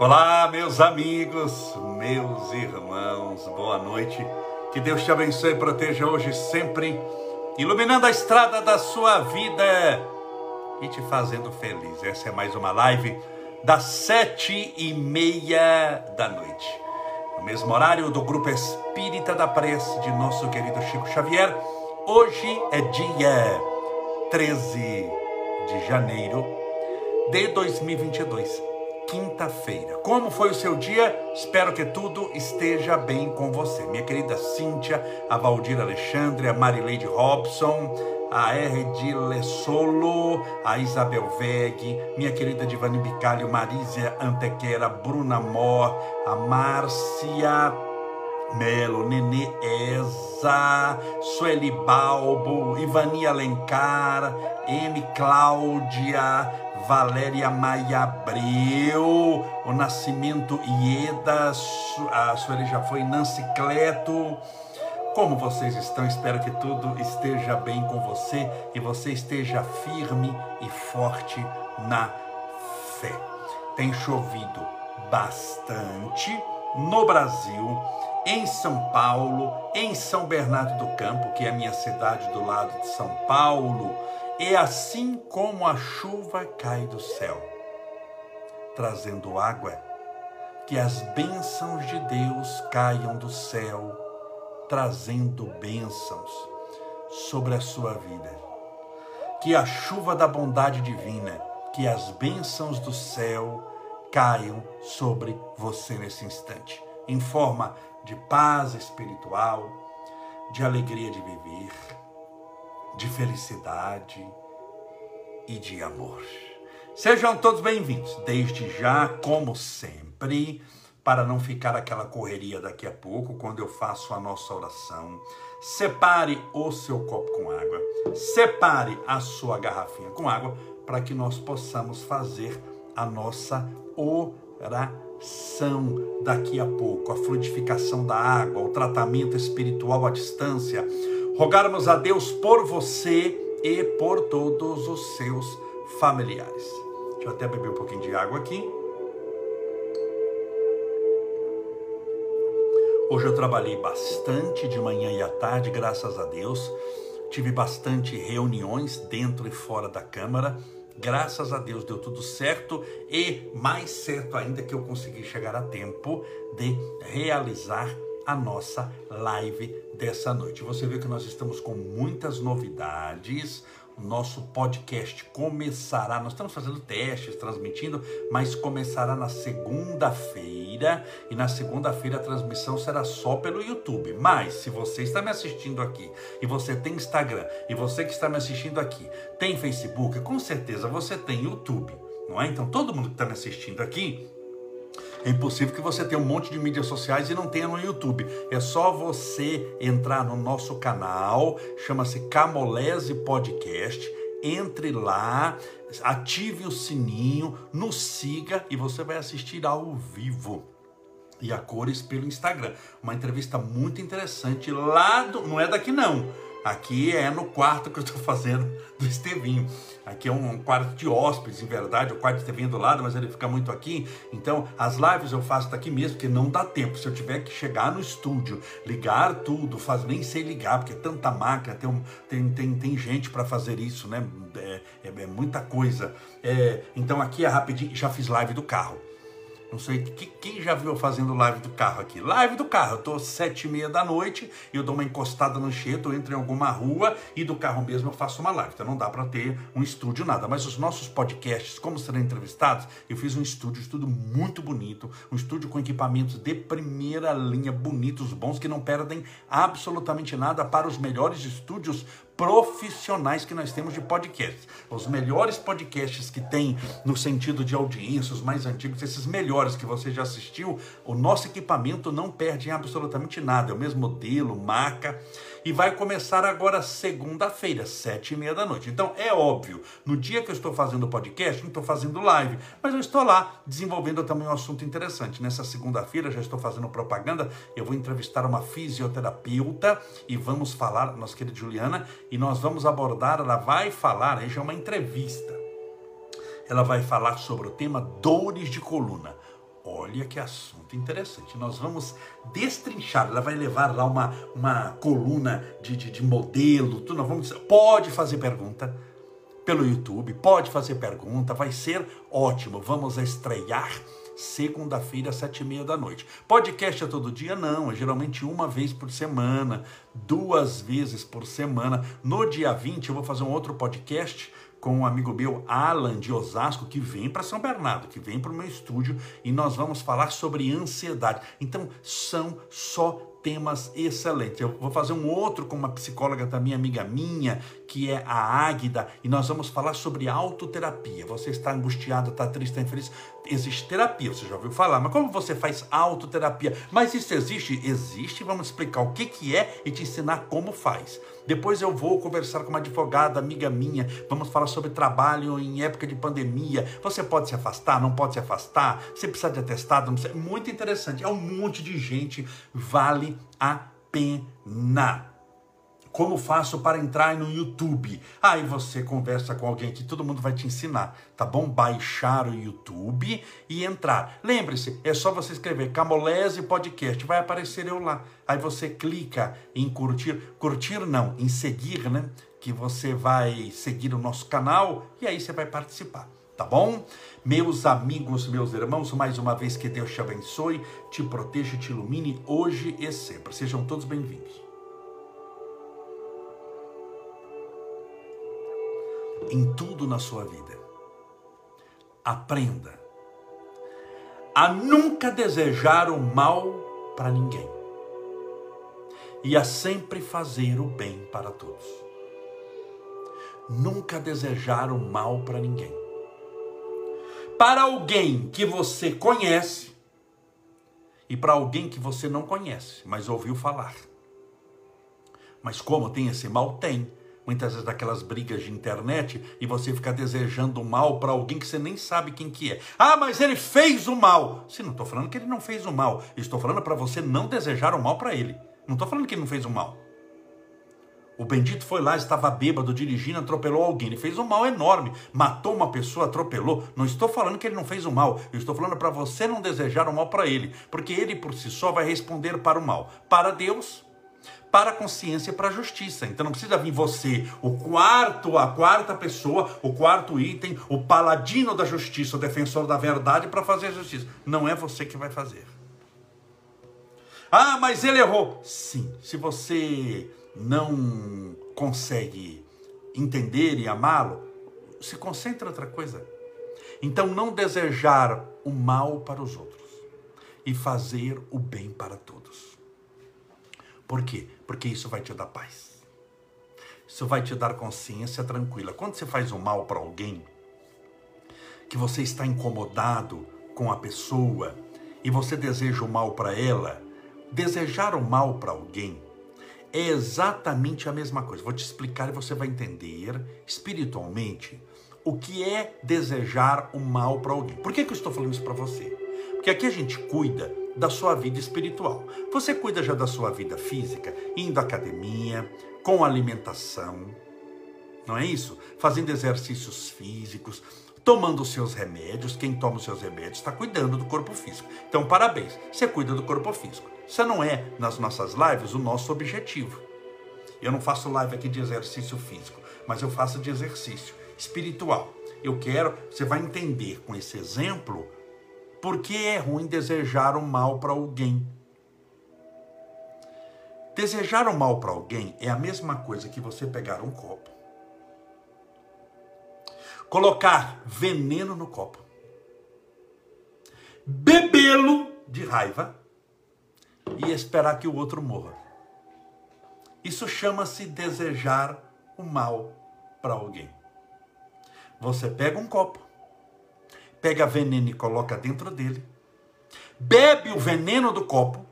Olá, meus amigos, meus irmãos, boa noite. Que Deus te abençoe e proteja hoje sempre, iluminando a estrada da sua vida e te fazendo feliz. Essa é mais uma live das sete e meia da noite. No mesmo horário do Grupo Espírita da Prece de nosso querido Chico Xavier. Hoje é dia 13 de janeiro de 2022 quinta-feira. Como foi o seu dia? Espero que tudo esteja bem com você. Minha querida Cíntia, a Valdir Alexandre, a Marileide Robson, a R. de Lessolo, a Isabel Veg, minha querida Divani Bicalho, Marísia Antequera, Bruna Mor, a Márcia Melo, Nenê Eza, Sueli Balbo, Ivani Alencar, M. Cláudia, Valéria Maia Abreu, o Nascimento Ieda, a Sueli já foi, Nancy Cleto. Como vocês estão? Espero que tudo esteja bem com você e você esteja firme e forte na fé. Tem chovido bastante no Brasil, em São Paulo, em São Bernardo do Campo, que é a minha cidade do lado de São Paulo é assim como a chuva cai do céu, trazendo água, que as bênçãos de Deus caiam do céu, trazendo bênçãos sobre a sua vida. Que a chuva da bondade divina, que as bênçãos do céu caiam sobre você nesse instante, em forma de paz espiritual, de alegria de viver de felicidade e de amor. Sejam todos bem-vindos, desde já, como sempre, para não ficar aquela correria daqui a pouco, quando eu faço a nossa oração. Separe o seu copo com água, separe a sua garrafinha com água, para que nós possamos fazer a nossa oração daqui a pouco, a fluidificação da água, o tratamento espiritual à distância rogarmos a Deus por você e por todos os seus familiares. Deixa eu até beber um pouquinho de água aqui. Hoje eu trabalhei bastante de manhã e à tarde, graças a Deus. Tive bastante reuniões dentro e fora da Câmara. Graças a Deus deu tudo certo e mais certo ainda que eu consegui chegar a tempo de realizar a nossa live dessa noite. Você vê que nós estamos com muitas novidades. O nosso podcast começará, nós estamos fazendo testes, transmitindo, mas começará na segunda-feira. E na segunda-feira a transmissão será só pelo YouTube. Mas se você está me assistindo aqui e você tem Instagram e você que está me assistindo aqui tem Facebook, com certeza você tem YouTube, não é? Então todo mundo que está me assistindo aqui é impossível que você tenha um monte de mídias sociais e não tenha no YouTube. É só você entrar no nosso canal, chama-se Camolese Podcast. Entre lá, ative o sininho, nos siga e você vai assistir ao vivo e a cores pelo Instagram. Uma entrevista muito interessante lá do, não é daqui não Aqui é no quarto que eu estou fazendo do Estevinho. Aqui é um quarto de hóspedes, em verdade. O quarto do Estevinho é do lado, mas ele fica muito aqui. Então, as lives eu faço daqui mesmo, porque não dá tempo. Se eu tiver que chegar no estúdio, ligar tudo, faz, nem sei ligar, porque é tanta máquina, tem, tem, tem, tem gente para fazer isso, né? É, é, é muita coisa. É, então, aqui é rapidinho. Já fiz live do carro. Não sei quem já viu fazendo live do carro aqui. Live do carro, eu tô sete e meia da noite, eu dou uma encostada no cheto, eu entro em alguma rua e do carro mesmo eu faço uma live. Então não dá para ter um estúdio nada. Mas os nossos podcasts, como serão entrevistados, eu fiz um estúdio, tudo muito bonito, um estúdio com equipamentos de primeira linha, bonitos, bons, que não perdem absolutamente nada para os melhores estúdios profissionais que nós temos de podcasts. Os melhores podcasts que tem no sentido de audiência, os mais antigos, esses melhores que você já assistiu, o nosso equipamento não perde absolutamente nada. É o mesmo modelo, marca. E vai começar agora segunda-feira, sete e meia da noite. Então é óbvio, no dia que eu estou fazendo o podcast, não estou fazendo live, mas eu estou lá desenvolvendo também um assunto interessante. Nessa segunda-feira já estou fazendo propaganda, eu vou entrevistar uma fisioterapeuta e vamos falar, nossa querida Juliana, e nós vamos abordar, ela vai falar, aí já é uma entrevista. Ela vai falar sobre o tema dores de coluna. Olha que assunto interessante. Nós vamos destrinchar. Ela vai levar lá uma, uma coluna de, de, de modelo. Tudo. Nós vamos, pode fazer pergunta pelo YouTube, pode fazer pergunta. Vai ser ótimo. Vamos estrear segunda-feira, sete e meia da noite. Podcast é todo dia? Não, é geralmente uma vez por semana, duas vezes por semana. No dia 20 eu vou fazer um outro podcast com um amigo meu, Alan de Osasco, que vem para São Bernardo, que vem para o meu estúdio e nós vamos falar sobre ansiedade. Então, são só temas excelentes. Eu vou fazer um outro com uma psicóloga também, amiga minha, que é a Águida, e nós vamos falar sobre autoterapia. Você está angustiado, está triste, está infeliz. Existe terapia, você já ouviu falar, mas como você faz autoterapia? Mas isso existe? Existe, vamos explicar o que, que é e te ensinar como faz. Depois eu vou conversar com uma advogada, amiga minha, vamos falar sobre trabalho em época de pandemia. Você pode se afastar, não pode se afastar, você precisa de atestado, precisa. Muito interessante, é um monte de gente, vale a pena. Como faço para entrar no YouTube? Aí você conversa com alguém que todo mundo vai te ensinar, tá bom? Baixar o YouTube e entrar. Lembre-se, é só você escrever Camolese Podcast, vai aparecer eu lá. Aí você clica em curtir, curtir não, em seguir, né? Que você vai seguir o nosso canal e aí você vai participar tá bom? Meus amigos, meus irmãos, mais uma vez que Deus te abençoe, te proteja, te ilumine hoje e sempre. Sejam todos bem-vindos. Em tudo na sua vida. Aprenda a nunca desejar o mal para ninguém e a sempre fazer o bem para todos. Nunca desejar o mal para ninguém. Para alguém que você conhece e para alguém que você não conhece, mas ouviu falar. Mas como tem esse mal? Tem muitas vezes daquelas brigas de internet e você fica desejando mal para alguém que você nem sabe quem que é. Ah, mas ele fez o mal. Sim, não estou falando que ele não fez o mal. Estou falando para você não desejar o mal para ele. Não estou falando que ele não fez o mal. O bendito foi lá, estava bêbado, dirigindo, atropelou alguém. Ele fez um mal enorme, matou uma pessoa, atropelou. Não estou falando que ele não fez o mal. Eu estou falando para você não desejar o mal para ele, porque ele por si só vai responder para o mal. Para Deus, para a consciência e para a justiça. Então não precisa vir você, o quarto, a quarta pessoa, o quarto item, o paladino da justiça, o defensor da verdade para fazer a justiça. Não é você que vai fazer. Ah, mas ele errou. Sim, se você não consegue entender e amá-lo, se concentra em outra coisa. Então não desejar o mal para os outros e fazer o bem para todos. Por quê? Porque isso vai te dar paz. Isso vai te dar consciência tranquila. Quando você faz um mal para alguém, que você está incomodado com a pessoa e você deseja o mal para ela, desejar o mal para alguém é exatamente a mesma coisa. Vou te explicar e você vai entender espiritualmente o que é desejar o mal para alguém. Por que, que eu estou falando isso para você? Porque aqui a gente cuida da sua vida espiritual. Você cuida já da sua vida física, indo à academia, com alimentação, não é isso? Fazendo exercícios físicos, tomando os seus remédios. Quem toma os seus remédios está cuidando do corpo físico. Então, parabéns, você cuida do corpo físico. Isso não é, nas nossas lives, o nosso objetivo. Eu não faço live aqui de exercício físico, mas eu faço de exercício espiritual. Eu quero, você vai entender com esse exemplo por que é ruim desejar o mal para alguém? Desejar o mal para alguém é a mesma coisa que você pegar um copo, colocar veneno no copo, bebê-lo de raiva e esperar que o outro morra. Isso chama-se desejar o mal para alguém. Você pega um copo, pega veneno e coloca dentro dele, bebe o veneno do copo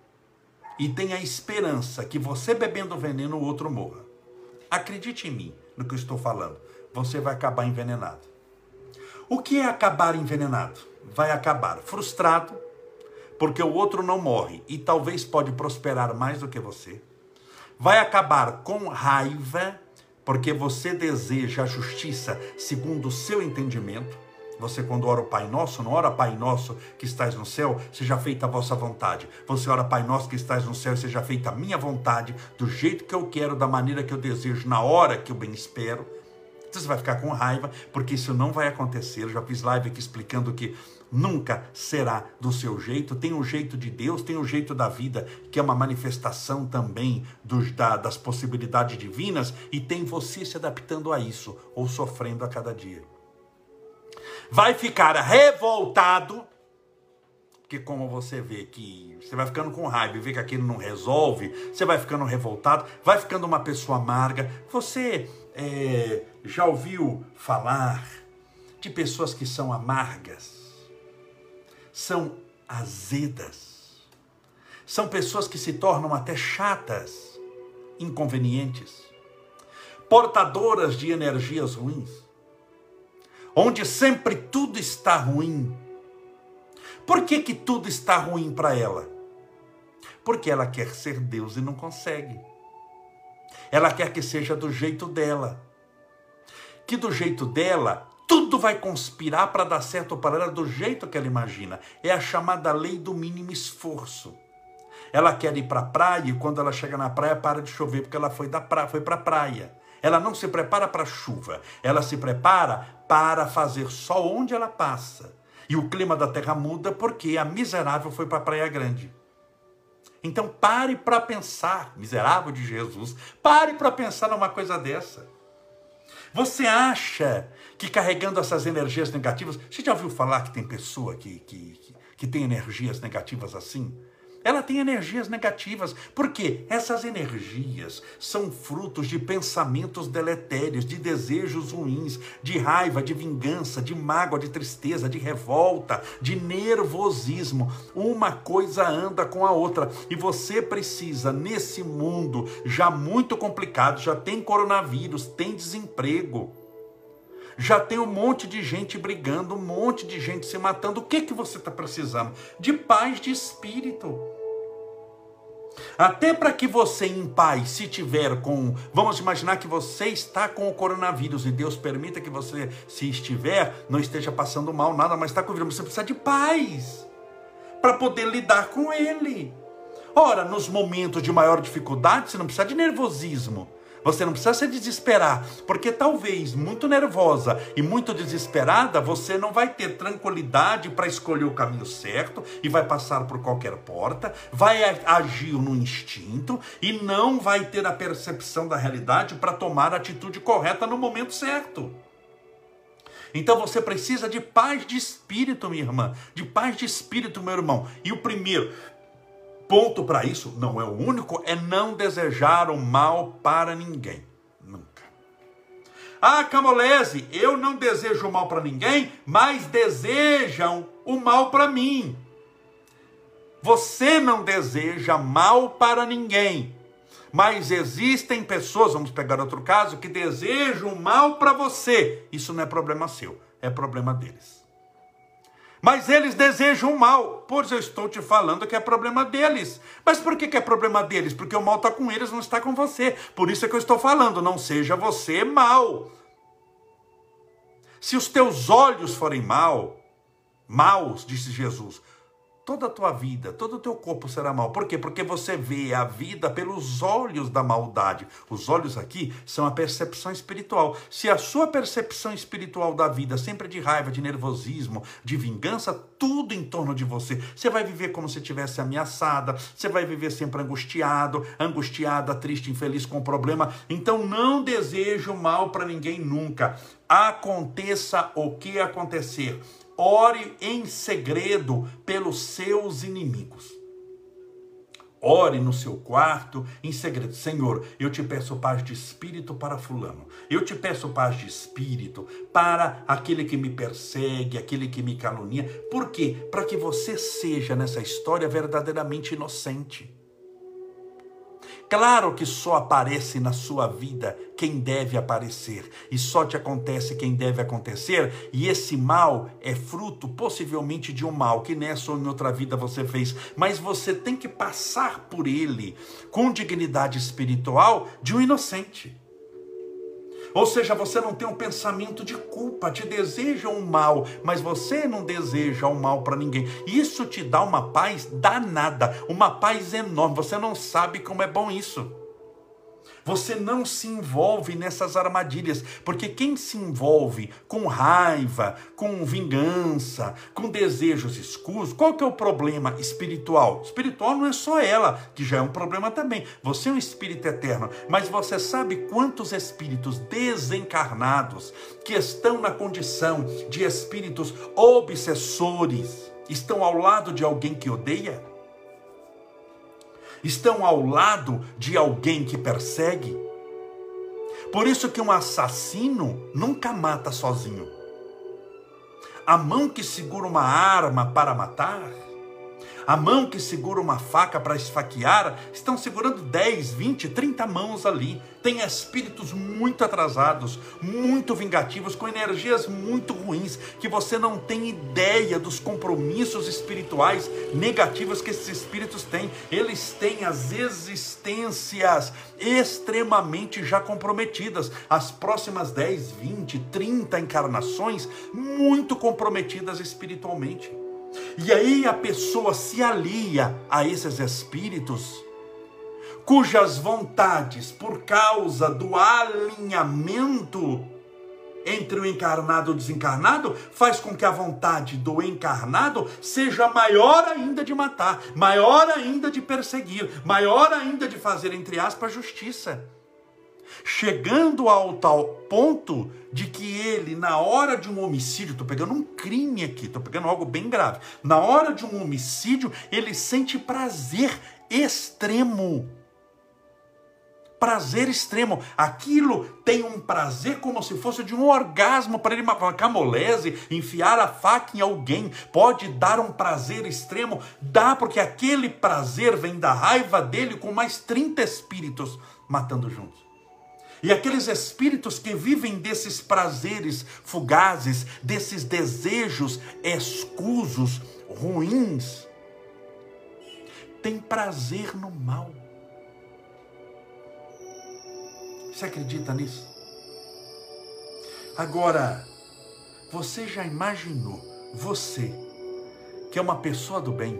e tem a esperança que você bebendo o veneno o outro morra. Acredite em mim no que eu estou falando. Você vai acabar envenenado. O que é acabar envenenado? Vai acabar frustrado, porque o outro não morre e talvez pode prosperar mais do que você. Vai acabar com raiva, porque você deseja a justiça segundo o seu entendimento Você, quando ora o Pai Nosso, não ora Pai Nosso que estás no céu, seja feita a vossa vontade. Você ora Pai Nosso que estás no céu, seja feita a minha vontade, do jeito que eu quero, da maneira que eu desejo, na hora que eu bem espero. Então você vai ficar com raiva, porque isso não vai acontecer. Eu já fiz live aqui explicando que nunca será do seu jeito. Tem o jeito de Deus, tem o jeito da vida, que é uma manifestação também dos, da, das possibilidades divinas, e tem você se adaptando a isso, ou sofrendo a cada dia vai ficar revoltado, porque como você vê que você vai ficando com raiva e vê que aquilo não resolve, você vai ficando revoltado, vai ficando uma pessoa amarga. Você é, já ouviu falar de pessoas que são amargas, são azedas, são pessoas que se tornam até chatas, inconvenientes, portadoras de energias ruins onde sempre tudo está ruim. Por que, que tudo está ruim para ela? Porque ela quer ser Deus e não consegue. Ela quer que seja do jeito dela. Que do jeito dela, tudo vai conspirar para dar certo para ela do jeito que ela imagina. É a chamada lei do mínimo esforço. Ela quer ir para a praia e quando ela chega na praia para de chover porque ela foi da pra... foi para a praia. Ela não se prepara para a chuva, ela se prepara para fazer só onde ela passa. E o clima da terra muda porque a miserável foi para a Praia Grande. Então pare para pensar, miserável de Jesus, pare para pensar numa coisa dessa. Você acha que carregando essas energias negativas, você já ouviu falar que tem pessoa que, que, que, que tem energias negativas assim? Ela tem energias negativas, porque essas energias são frutos de pensamentos deletérios, de desejos ruins, de raiva, de vingança, de mágoa, de tristeza, de revolta, de nervosismo. Uma coisa anda com a outra e você precisa, nesse mundo já muito complicado, já tem coronavírus, tem desemprego já tem um monte de gente brigando, um monte de gente se matando. O que que você está precisando? De paz de espírito. Até para que você em paz, se tiver com, vamos imaginar que você está com o coronavírus e Deus permita que você, se estiver, não esteja passando mal, nada, mas está com o vírus, você precisa de paz para poder lidar com ele. Ora, nos momentos de maior dificuldade, você não precisa de nervosismo. Você não precisa se desesperar, porque talvez muito nervosa e muito desesperada, você não vai ter tranquilidade para escolher o caminho certo e vai passar por qualquer porta, vai agir no instinto e não vai ter a percepção da realidade para tomar a atitude correta no momento certo. Então você precisa de paz de espírito, minha irmã, de paz de espírito, meu irmão. E o primeiro, ponto para isso, não é o único, é não desejar o mal para ninguém. Nunca. Ah, Camolese, eu não desejo o mal para ninguém, mas desejam o mal para mim. Você não deseja mal para ninguém, mas existem pessoas, vamos pegar outro caso, que desejam mal para você. Isso não é problema seu, é problema deles. Mas eles desejam o mal. Pois eu estou te falando que é problema deles. Mas por que, que é problema deles? Porque o mal está com eles, não está com você. Por isso é que eu estou falando, não seja você mal. Se os teus olhos forem mal, maus, disse Jesus, toda a tua vida, todo o teu corpo será mal. Por quê? Porque você vê a vida pelos olhos da maldade. Os olhos aqui são a percepção espiritual. Se a sua percepção espiritual da vida sempre de raiva, de nervosismo, de vingança, tudo em torno de você, você vai viver como se estivesse ameaçada, você vai viver sempre angustiado, angustiada, triste, infeliz com o problema. Então não desejo mal para ninguém nunca. Aconteça o que acontecer ore em segredo pelos seus inimigos. Ore no seu quarto em segredo. Senhor, eu te peço paz de espírito para Fulano. Eu te peço paz de espírito para aquele que me persegue, aquele que me calunia. Por quê? Para que você seja nessa história verdadeiramente inocente. Claro que só aparece na sua vida quem deve aparecer, e só te acontece quem deve acontecer, e esse mal é fruto possivelmente de um mal que nessa ou em outra vida você fez, mas você tem que passar por ele com dignidade espiritual de um inocente. Ou seja, você não tem um pensamento de culpa, te deseja um mal, mas você não deseja o um mal para ninguém. Isso te dá uma paz danada, uma paz enorme. Você não sabe como é bom isso. Você não se envolve nessas armadilhas, porque quem se envolve com raiva, com vingança, com desejos escusos, qual que é o problema espiritual? Espiritual não é só ela, que já é um problema também. Você é um espírito eterno, mas você sabe quantos espíritos desencarnados que estão na condição de espíritos obsessores estão ao lado de alguém que odeia? Estão ao lado de alguém que persegue. Por isso que um assassino nunca mata sozinho. A mão que segura uma arma para matar a mão que segura uma faca para esfaquear, estão segurando 10, 20, 30 mãos ali. Tem espíritos muito atrasados, muito vingativos, com energias muito ruins, que você não tem ideia dos compromissos espirituais negativos que esses espíritos têm. Eles têm as existências extremamente já comprometidas. As próximas 10, 20, 30 encarnações muito comprometidas espiritualmente. E aí a pessoa se alia a esses espíritos, cujas vontades, por causa do alinhamento entre o encarnado e o desencarnado, faz com que a vontade do encarnado seja maior ainda de matar, maior ainda de perseguir, maior ainda de fazer, entre aspas, justiça chegando ao tal ponto de que ele, na hora de um homicídio, estou pegando um crime aqui, estou pegando algo bem grave, na hora de um homicídio, ele sente prazer extremo. Prazer extremo. Aquilo tem um prazer como se fosse de um orgasmo para ele, uma camolese, enfiar a faca em alguém. Pode dar um prazer extremo? Dá, porque aquele prazer vem da raiva dele com mais 30 espíritos matando juntos. E aqueles espíritos que vivem desses prazeres fugazes, desses desejos escusos, ruins, têm prazer no mal. Você acredita nisso? Agora, você já imaginou, você, que é uma pessoa do bem,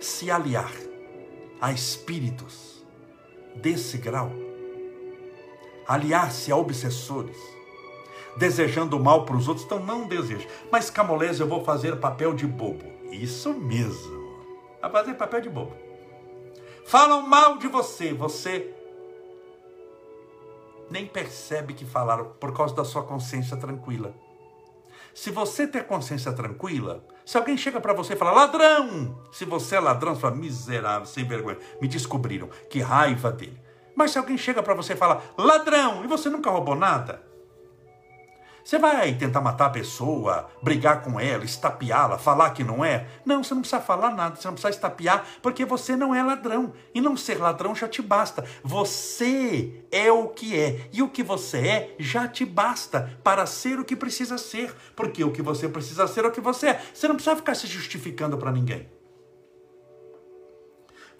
se aliar a espíritos desse grau? Aliar-se a obsessores, desejando mal para os outros, então não deseja. Mas Camolese, eu vou fazer papel de bobo. Isso mesmo. Vai fazer papel de bobo. Falam mal de você, você nem percebe que falaram por causa da sua consciência tranquila. Se você ter consciência tranquila, se alguém chega para você e fala ladrão, se você é ladrão, você fala miserável, sem vergonha, me descobriram, que raiva dele. Mas se alguém chega para você e fala, ladrão, e você nunca roubou nada, você vai tentar matar a pessoa, brigar com ela, estapeá-la, falar que não é? Não, você não precisa falar nada, você não precisa estapear, porque você não é ladrão. E não ser ladrão já te basta. Você é o que é. E o que você é já te basta para ser o que precisa ser. Porque o que você precisa ser é o que você é. Você não precisa ficar se justificando para ninguém.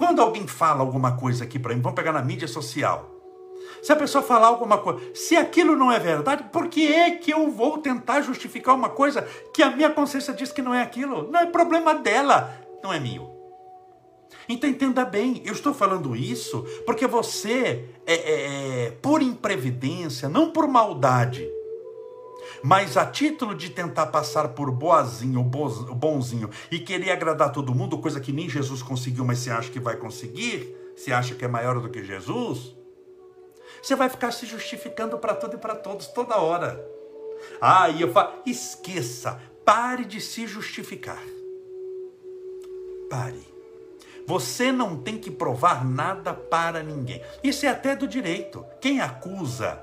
Quando alguém fala alguma coisa aqui para mim, vamos pegar na mídia social. Se a pessoa falar alguma coisa, se aquilo não é verdade, por que é que eu vou tentar justificar uma coisa que a minha consciência diz que não é aquilo? Não é problema dela, não é meu. Então entenda bem, eu estou falando isso porque você, é, é, é por imprevidência, não por maldade, mas a título de tentar passar por boazinho, bonzinho e querer agradar todo mundo, coisa que nem Jesus conseguiu, mas você acha que vai conseguir, você acha que é maior do que Jesus, você vai ficar se justificando para tudo e para todos toda hora. Ah, e eu falo, esqueça, pare de se justificar. Pare. Você não tem que provar nada para ninguém. Isso é até do direito. Quem acusa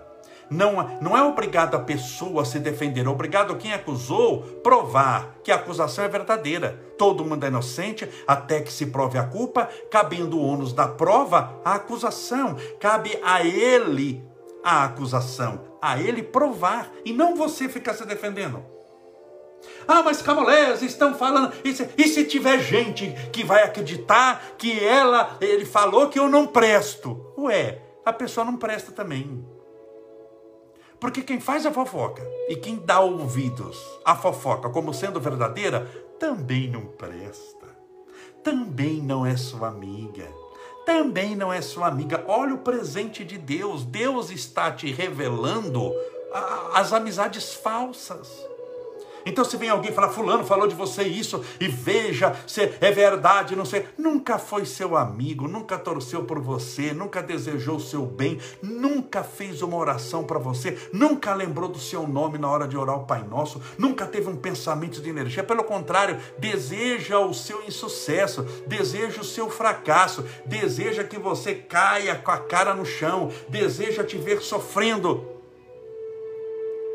não, não é obrigado a pessoa se defender, é obrigado quem acusou provar que a acusação é verdadeira. Todo mundo é inocente até que se prove a culpa, cabendo o ônus da prova à acusação. Cabe a ele a acusação, a ele provar, e não você ficar se defendendo. Ah, mas Camolés estão falando. E se, e se tiver gente que vai acreditar que ela, ele falou que eu não presto? Ué, a pessoa não presta também. Porque quem faz a fofoca e quem dá ouvidos à fofoca como sendo verdadeira, também não presta. Também não é sua amiga. Também não é sua amiga. Olha o presente de Deus. Deus está te revelando as amizades falsas. Então, se vem alguém falar, Fulano falou de você isso, e veja se é verdade, não sei. Nunca foi seu amigo, nunca torceu por você, nunca desejou o seu bem, nunca fez uma oração para você, nunca lembrou do seu nome na hora de orar o Pai Nosso, nunca teve um pensamento de energia. Pelo contrário, deseja o seu insucesso, deseja o seu fracasso, deseja que você caia com a cara no chão, deseja te ver sofrendo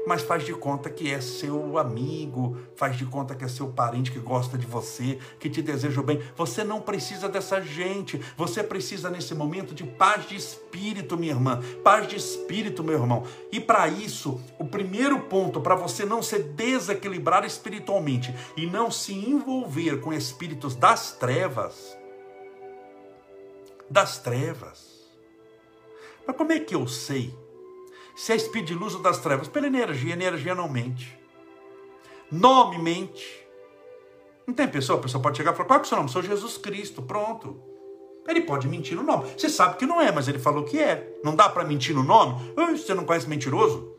mas faz de conta que é seu amigo, faz de conta que é seu parente que gosta de você, que te deseja o bem. Você não precisa dessa gente. Você precisa nesse momento de paz de espírito, minha irmã, paz de espírito, meu irmão. E para isso, o primeiro ponto para você não se desequilibrar espiritualmente e não se envolver com espíritos das trevas, das trevas. Mas como é que eu sei se é espírito de luz ou das trevas? Pela energia, energia não mente. Nome mente. Não tem pessoa, a pessoa pode chegar e falar, qual é o seu nome? Sou Jesus Cristo, pronto. Ele pode mentir no nome. Você sabe que não é, mas ele falou que é. Não dá para mentir no nome? Você não conhece mentiroso?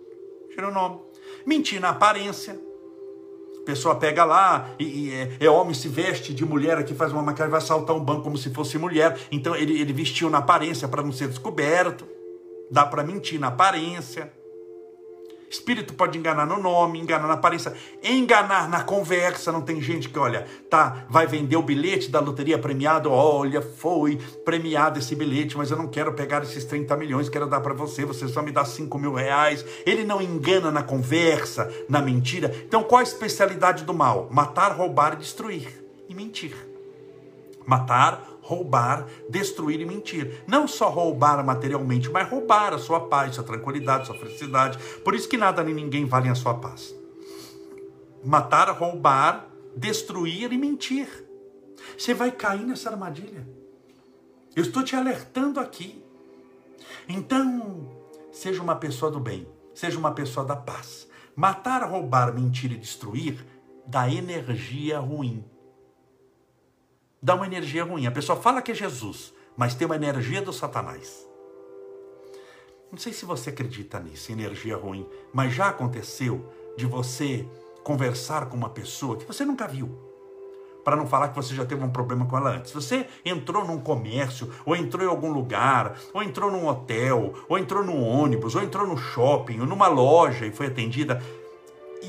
Tira o nome. Mentir na aparência. A pessoa pega lá e, e é, é, homem, se veste de mulher, aqui faz uma maquiagem, vai assaltar um banco como se fosse mulher. Então ele, ele vestiu na aparência para não ser descoberto dá para mentir na aparência. Espírito pode enganar no nome, enganar na aparência, enganar na conversa. Não tem gente que, olha, tá, vai vender o bilhete da loteria premiado. Olha, foi premiado esse bilhete, mas eu não quero pegar esses 30 milhões, quero dar para você, você só me dá 5 mil reais. Ele não engana na conversa, na mentira. Então, qual a especialidade do mal? Matar, roubar, destruir e mentir. Matar, roubar, destruir e mentir. Não só roubar materialmente, mas roubar a sua paz, sua tranquilidade, sua felicidade. Por isso que nada nem ninguém vale a sua paz. Matar, roubar, destruir e mentir. Você vai cair nessa armadilha. Eu estou te alertando aqui. Então, seja uma pessoa do bem, seja uma pessoa da paz. Matar, roubar, mentir e destruir dá energia ruim dá uma energia ruim. A pessoa fala que é Jesus, mas tem uma energia do Satanás. Não sei se você acredita nisso, energia ruim, mas já aconteceu de você conversar com uma pessoa que você nunca viu. Para não falar que você já teve um problema com ela antes. Você entrou num comércio, ou entrou em algum lugar, ou entrou num hotel, ou entrou num ônibus, ou entrou no shopping, ou numa loja e foi atendida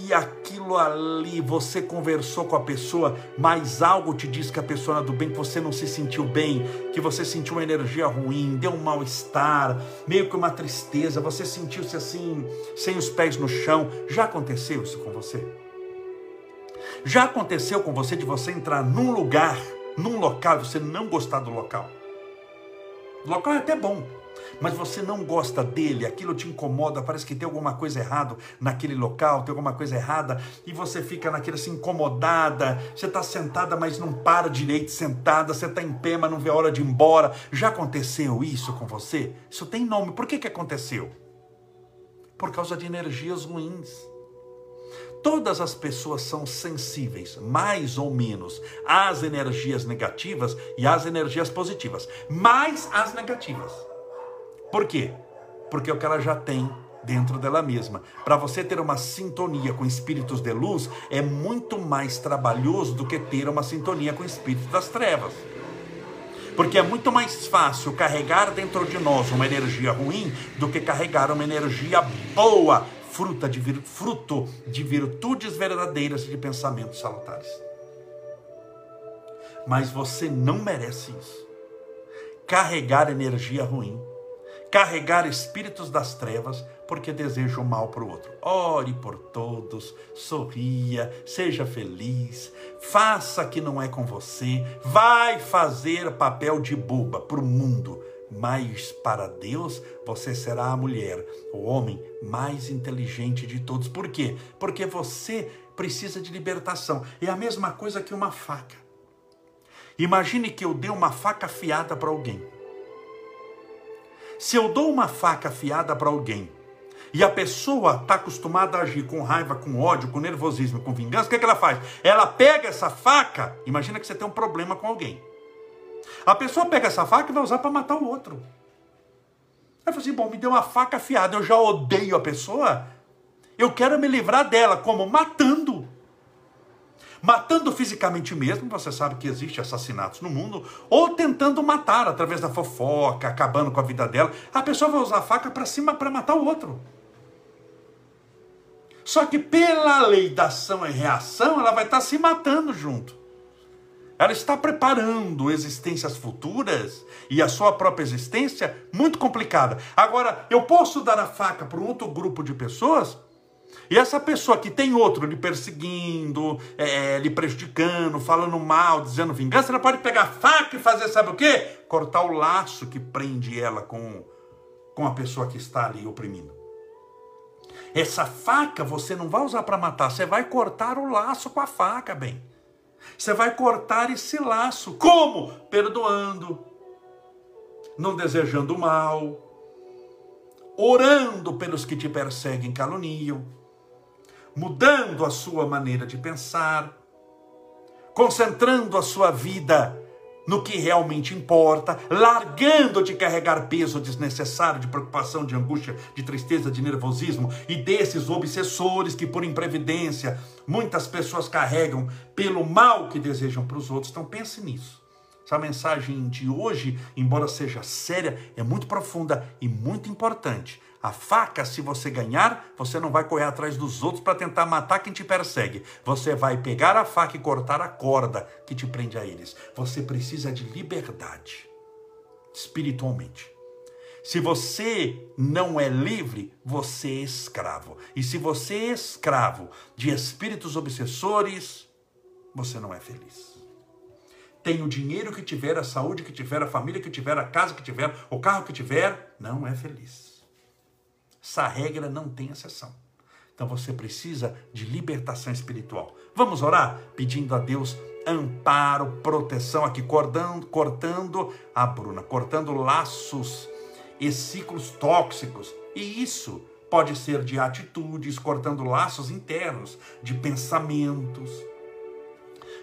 e aquilo ali, você conversou com a pessoa, mas algo te diz que a pessoa é do bem, que você não se sentiu bem, que você sentiu uma energia ruim, deu um mal-estar, meio que uma tristeza, você sentiu-se assim, sem os pés no chão. Já aconteceu isso com você? Já aconteceu com você de você entrar num lugar, num local, e você não gostar do local? O local é até bom, mas você não gosta dele, aquilo te incomoda, parece que tem alguma coisa errada naquele local, tem alguma coisa errada, e você fica naquilo assim incomodada, você está sentada, mas não para direito sentada, você está em pé, mas não vê a hora de ir embora. Já aconteceu isso com você? Isso tem nome. Por que, que aconteceu? Por causa de energias ruins. Todas as pessoas são sensíveis, mais ou menos, às energias negativas e às energias positivas, mais às negativas. Por quê? Porque é o que ela já tem dentro dela mesma. Para você ter uma sintonia com espíritos de luz é muito mais trabalhoso do que ter uma sintonia com espíritos das trevas. Porque é muito mais fácil carregar dentro de nós uma energia ruim do que carregar uma energia boa, fruta de fruto de virtudes verdadeiras e de pensamentos salutares. Mas você não merece isso. Carregar energia ruim carregar espíritos das trevas porque deseja o mal para o outro. Ore por todos, sorria, seja feliz, faça que não é com você, vai fazer papel de boba para o mundo, mas para Deus você será a mulher, o homem mais inteligente de todos. Por quê? Porque você precisa de libertação. É a mesma coisa que uma faca. Imagine que eu dei uma faca afiada para alguém. Se eu dou uma faca afiada para alguém e a pessoa está acostumada a agir com raiva, com ódio, com nervosismo, com vingança, o que, é que ela faz? Ela pega essa faca, imagina que você tem um problema com alguém. A pessoa pega essa faca e vai usar para matar o outro. Aí fala assim: bom, me deu uma faca afiada, eu já odeio a pessoa, eu quero me livrar dela, como? Matando. Matando fisicamente mesmo, você sabe que existe assassinatos no mundo, ou tentando matar através da fofoca, acabando com a vida dela. A pessoa vai usar a faca para cima para matar o outro. Só que pela lei da ação e reação, ela vai estar se matando junto. Ela está preparando existências futuras e a sua própria existência muito complicada. Agora, eu posso dar a faca para um outro grupo de pessoas e essa pessoa que tem outro lhe perseguindo, é, lhe prejudicando, falando mal, dizendo vingança, ela pode pegar faca e fazer, sabe o quê? Cortar o laço que prende ela com, com a pessoa que está ali oprimindo. Essa faca você não vai usar para matar, você vai cortar o laço com a faca, bem. Você vai cortar esse laço. Como? Perdoando, não desejando mal, orando pelos que te perseguem caluniam mudando a sua maneira de pensar, concentrando a sua vida no que realmente importa, largando de carregar peso desnecessário de preocupação, de angústia, de tristeza, de nervosismo e desses obsessores que, por imprevidência, muitas pessoas carregam pelo mal que desejam para os outros. Então, pense nisso. Essa mensagem de hoje, embora seja séria, é muito profunda e muito importante. A faca, se você ganhar, você não vai correr atrás dos outros para tentar matar quem te persegue. Você vai pegar a faca e cortar a corda que te prende a eles. Você precisa de liberdade, espiritualmente. Se você não é livre, você é escravo. E se você é escravo de espíritos obsessores, você não é feliz. Tem o dinheiro que tiver, a saúde que tiver, a família que tiver, a casa que tiver, o carro que tiver, não é feliz. Essa regra não tem exceção. Então você precisa de libertação espiritual. Vamos orar pedindo a Deus amparo, proteção aqui, cortando, cortando a Bruna, cortando laços e ciclos tóxicos. E isso pode ser de atitudes, cortando laços internos, de pensamentos,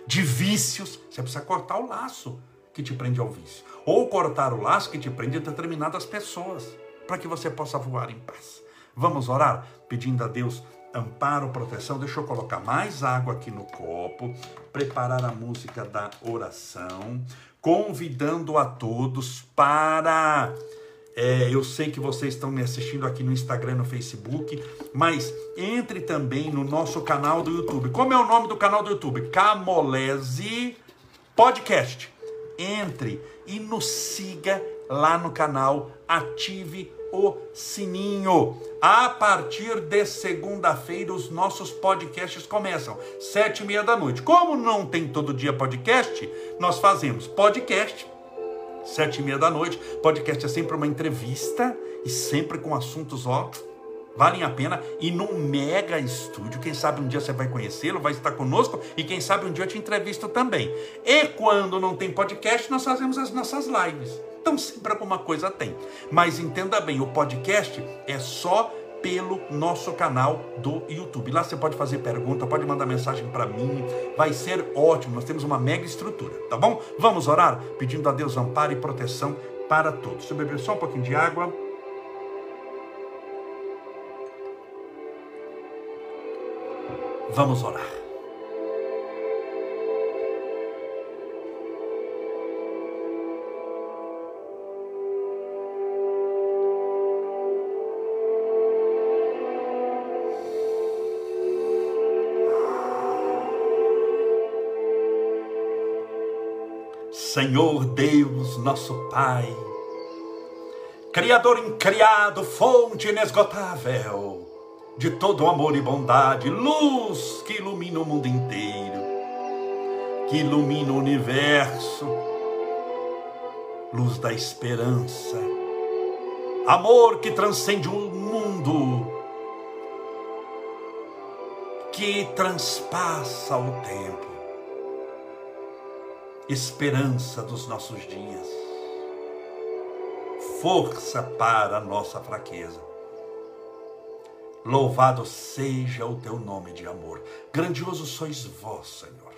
de vícios. Você precisa cortar o laço que te prende ao vício, ou cortar o laço que te prende a determinadas pessoas para que você possa voar em paz. Vamos orar pedindo a Deus amparo, proteção. Deixa eu colocar mais água aqui no copo, preparar a música da oração, convidando a todos para. É, eu sei que vocês estão me assistindo aqui no Instagram, no Facebook, mas entre também no nosso canal do YouTube. Como é o nome do canal do YouTube? Camolese Podcast. Entre e nos siga lá no canal, ative o sininho. A partir de segunda-feira, os nossos podcasts começam, sete e meia da noite. Como não tem todo dia podcast, nós fazemos podcast, sete e meia da noite. Podcast é sempre uma entrevista e sempre com assuntos, ó, valem a pena. E num mega estúdio, quem sabe um dia você vai conhecê-lo, vai estar conosco e quem sabe um dia eu te entrevisto também. E quando não tem podcast, nós fazemos as nossas lives. Então sempre alguma coisa tem. Mas entenda bem, o podcast é só pelo nosso canal do YouTube. Lá você pode fazer pergunta, pode mandar mensagem para mim, vai ser ótimo. Nós temos uma mega estrutura, tá bom? Vamos orar pedindo a Deus amparo e proteção para todos. Deixa eu beber só um pouquinho de água. Vamos orar. Senhor Deus, nosso Pai, Criador incriado, fonte inesgotável de todo amor e bondade, luz que ilumina o mundo inteiro, que ilumina o universo, luz da esperança, amor que transcende o mundo, que transpassa o tempo esperança dos nossos dias, força para a nossa fraqueza. Louvado seja o teu nome de amor. Grandioso sois vós, Senhor.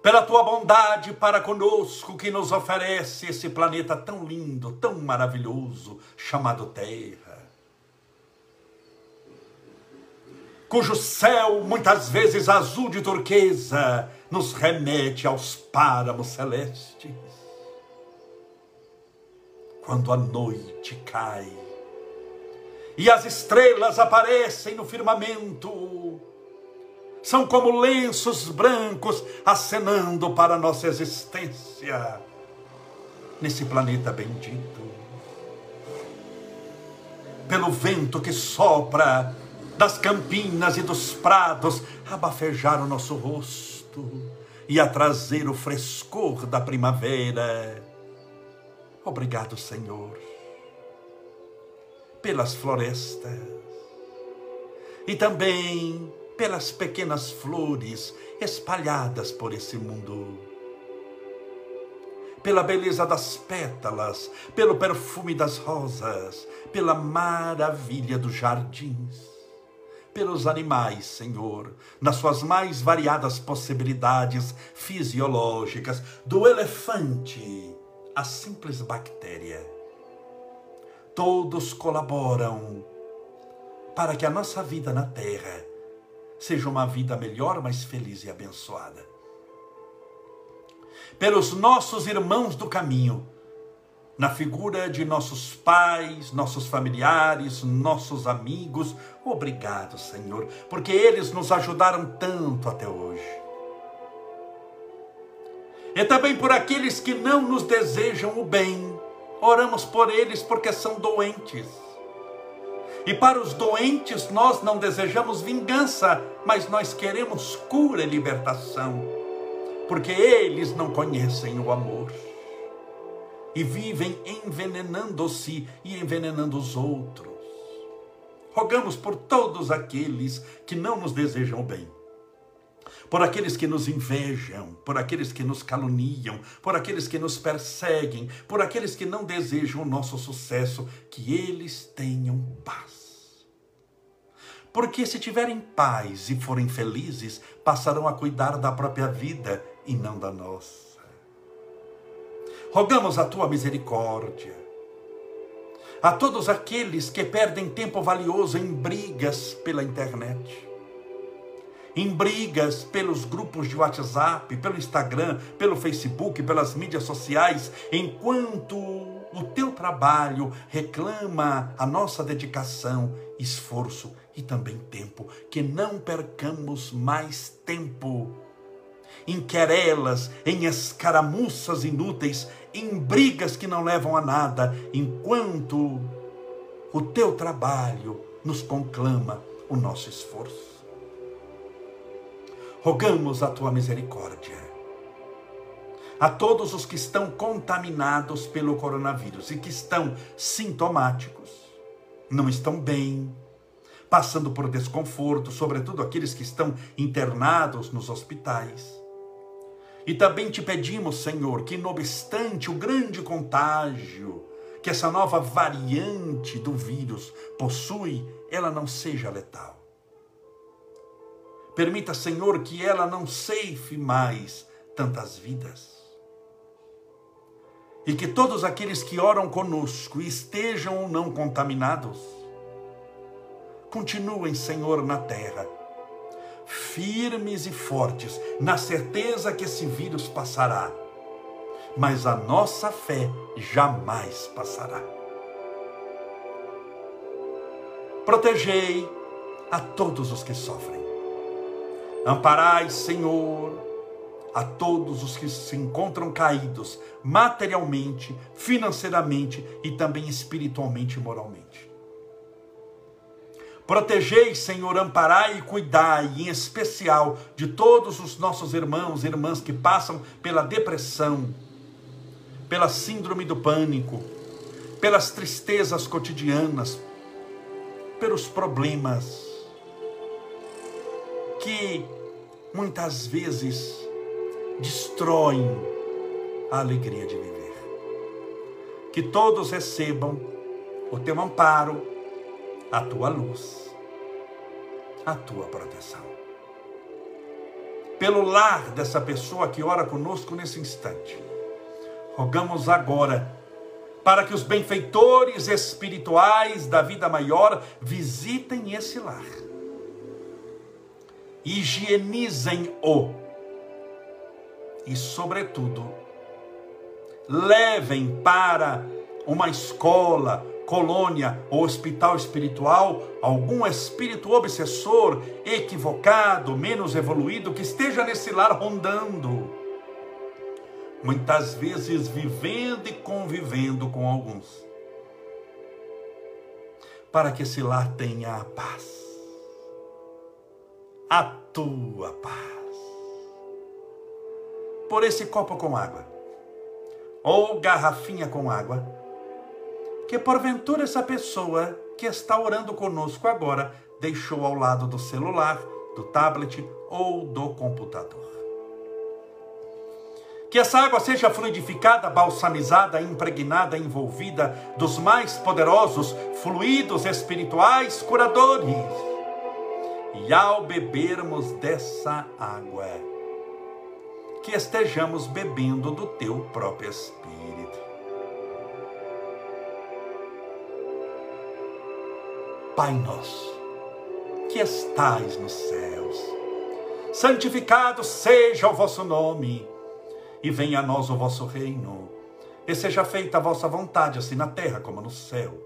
Pela tua bondade para conosco, que nos oferece esse planeta tão lindo, tão maravilhoso, chamado Terra. Cujo céu, muitas vezes azul de turquesa, nos remete aos páramos celestes. Quando a noite cai, e as estrelas aparecem no firmamento. São como lenços brancos acenando para a nossa existência nesse planeta bendito. Pelo vento que sopra das campinas e dos prados a bafejar o nosso rosto e a trazer o frescor da primavera. Obrigado, Senhor pelas florestas e também pelas pequenas flores espalhadas por esse mundo. Pela beleza das pétalas, pelo perfume das rosas, pela maravilha dos jardins, pelos animais, Senhor, nas suas mais variadas possibilidades fisiológicas, do elefante à simples bactéria todos colaboram para que a nossa vida na terra seja uma vida melhor, mais feliz e abençoada. Pelos nossos irmãos do caminho, na figura de nossos pais, nossos familiares, nossos amigos, obrigado, Senhor, porque eles nos ajudaram tanto até hoje. E também por aqueles que não nos desejam o bem, Oramos por eles porque são doentes. E para os doentes nós não desejamos vingança, mas nós queremos cura e libertação, porque eles não conhecem o amor e vivem envenenando-se e envenenando os outros. Rogamos por todos aqueles que não nos desejam bem por aqueles que nos invejam, por aqueles que nos caluniam, por aqueles que nos perseguem, por aqueles que não desejam o nosso sucesso, que eles tenham paz. Porque se tiverem paz e forem felizes, passarão a cuidar da própria vida e não da nossa. Rogamos a tua misericórdia a todos aqueles que perdem tempo valioso em brigas pela internet em brigas pelos grupos de WhatsApp, pelo Instagram, pelo Facebook, pelas mídias sociais, enquanto o teu trabalho reclama a nossa dedicação, esforço e também tempo. Que não percamos mais tempo em querelas, em escaramuças inúteis, em brigas que não levam a nada, enquanto o teu trabalho nos conclama o nosso esforço rogamos a tua misericórdia. A todos os que estão contaminados pelo coronavírus e que estão sintomáticos, não estão bem, passando por desconforto, sobretudo aqueles que estão internados nos hospitais. E também te pedimos, Senhor, que, não obstante o grande contágio que essa nova variante do vírus possui, ela não seja letal. Permita, Senhor, que ela não ceife mais tantas vidas. E que todos aqueles que oram conosco estejam ou não contaminados, continuem, Senhor, na terra, firmes e fortes, na certeza que esse vírus passará, mas a nossa fé jamais passará. Protegei a todos os que sofrem Amparai, Senhor, a todos os que se encontram caídos materialmente, financeiramente e também espiritualmente e moralmente. Protegei, Senhor, amparai e cuidai, em especial de todos os nossos irmãos e irmãs que passam pela depressão, pela síndrome do pânico, pelas tristezas cotidianas, pelos problemas que muitas vezes destroem a alegria de viver. Que todos recebam o teu amparo, a tua luz, a tua proteção. Pelo lar dessa pessoa que ora conosco nesse instante, rogamos agora para que os benfeitores espirituais da vida maior visitem esse lar, higienizem-o e, sobretudo, levem para uma escola, colônia ou hospital espiritual algum espírito obsessor, equivocado, menos evoluído que esteja nesse lar rondando. Muitas vezes vivendo e convivendo com alguns. Para que esse lar tenha a paz. A tua paz. Por esse copo com água ou garrafinha com água, que porventura essa pessoa que está orando conosco agora deixou ao lado do celular, do tablet ou do computador. Que essa água seja fluidificada, balsamizada, impregnada, envolvida dos mais poderosos fluidos espirituais curadores. E ao bebermos dessa água, que estejamos bebendo do teu próprio Espírito. Pai nosso, que estais nos céus, santificado seja o vosso nome, e venha a nós o vosso reino, e seja feita a vossa vontade, assim na terra como no céu.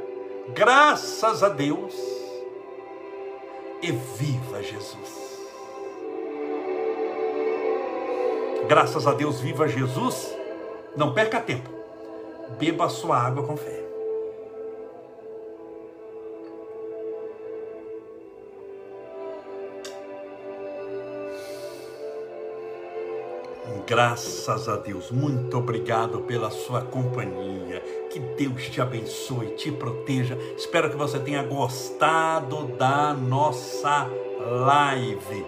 Graças a Deus e viva Jesus. Graças a Deus, viva Jesus. Não perca tempo. Beba a sua água com fé. Graças a Deus, muito obrigado pela sua companhia. Que Deus te abençoe, te proteja. Espero que você tenha gostado da nossa live.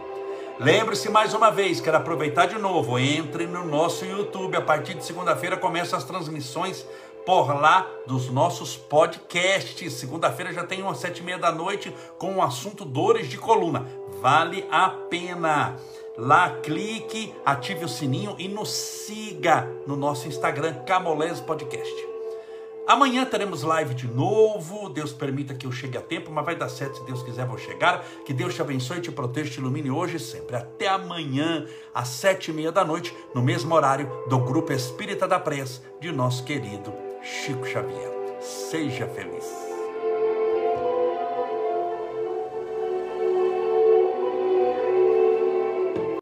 Lembre-se mais uma vez, quero aproveitar de novo, entre no nosso YouTube. A partir de segunda-feira começam as transmissões por lá dos nossos podcasts. Segunda-feira já tem umas sete e meia da noite com o assunto dores de coluna. Vale a pena. Lá clique, ative o sininho e nos siga no nosso Instagram Camolés Podcast. Amanhã teremos live de novo. Deus permita que eu chegue a tempo, mas vai dar certo se Deus quiser, vou chegar. Que Deus te abençoe, te proteja, te ilumine hoje e sempre. Até amanhã, às sete e meia da noite, no mesmo horário do Grupo Espírita da Prece, de nosso querido Chico Xavier. Seja feliz.